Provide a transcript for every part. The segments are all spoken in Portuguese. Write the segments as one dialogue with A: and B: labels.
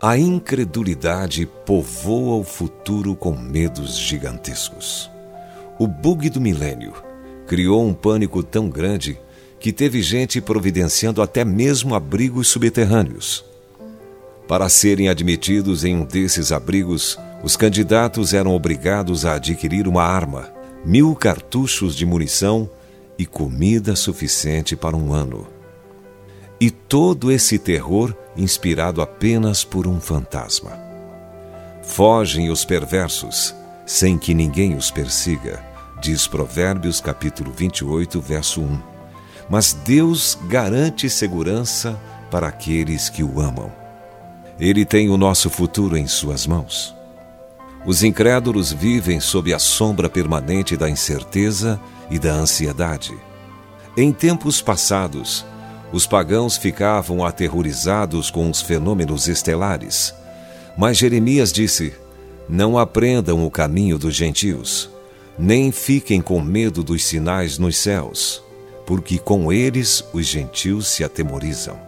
A: A incredulidade povoa o futuro com medos gigantescos. O bug do milênio criou um pânico tão grande que teve gente providenciando até mesmo abrigos subterrâneos. Para serem admitidos em um desses abrigos, os candidatos eram obrigados a adquirir uma arma, mil cartuchos de munição e comida suficiente para um ano. E todo esse terror inspirado apenas por um fantasma. Fogem os perversos, sem que ninguém os persiga, diz Provérbios capítulo 28, verso 1. Mas Deus garante segurança para aqueles que o amam. Ele tem o nosso futuro em suas mãos. Os incrédulos vivem sob a sombra permanente da incerteza e da ansiedade. Em tempos passados, os pagãos ficavam aterrorizados com os fenômenos estelares. Mas Jeremias disse: Não aprendam o caminho dos gentios, nem fiquem com medo dos sinais nos céus, porque com eles os gentios se atemorizam.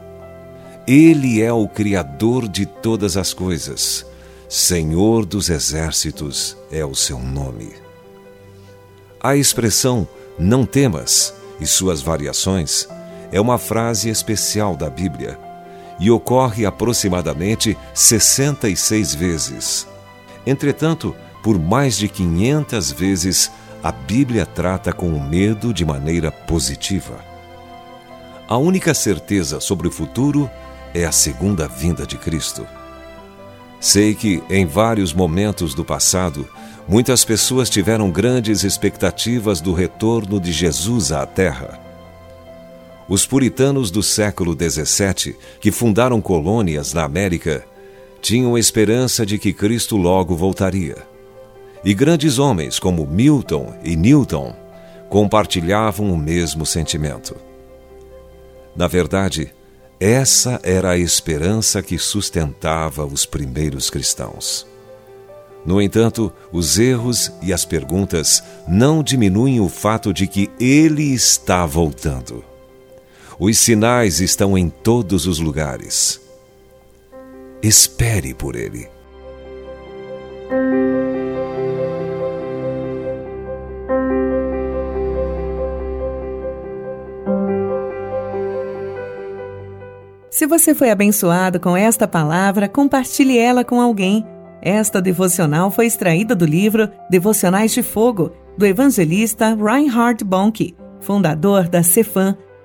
A: Ele é o Criador de todas as coisas, Senhor dos exércitos é o seu nome. A expressão não temas e suas variações é uma frase especial da Bíblia e ocorre aproximadamente 66 vezes. Entretanto, por mais de 500 vezes, a Bíblia trata com o medo de maneira positiva. A única certeza sobre o futuro é a segunda vinda de Cristo. Sei que, em vários momentos do passado, muitas pessoas tiveram grandes expectativas do retorno de Jesus à Terra. Os puritanos do século XVII, que fundaram colônias na América, tinham esperança de que Cristo logo voltaria. E grandes homens como Milton e Newton compartilhavam o mesmo sentimento. Na verdade, essa era a esperança que sustentava os primeiros cristãos. No entanto, os erros e as perguntas não diminuem o fato de que ele está voltando. Os sinais estão em todos os lugares. Espere por ele.
B: Se você foi abençoado com esta palavra, compartilhe ela com alguém. Esta devocional foi extraída do livro Devocionais de Fogo, do evangelista Reinhard Bonnke, fundador da Cefam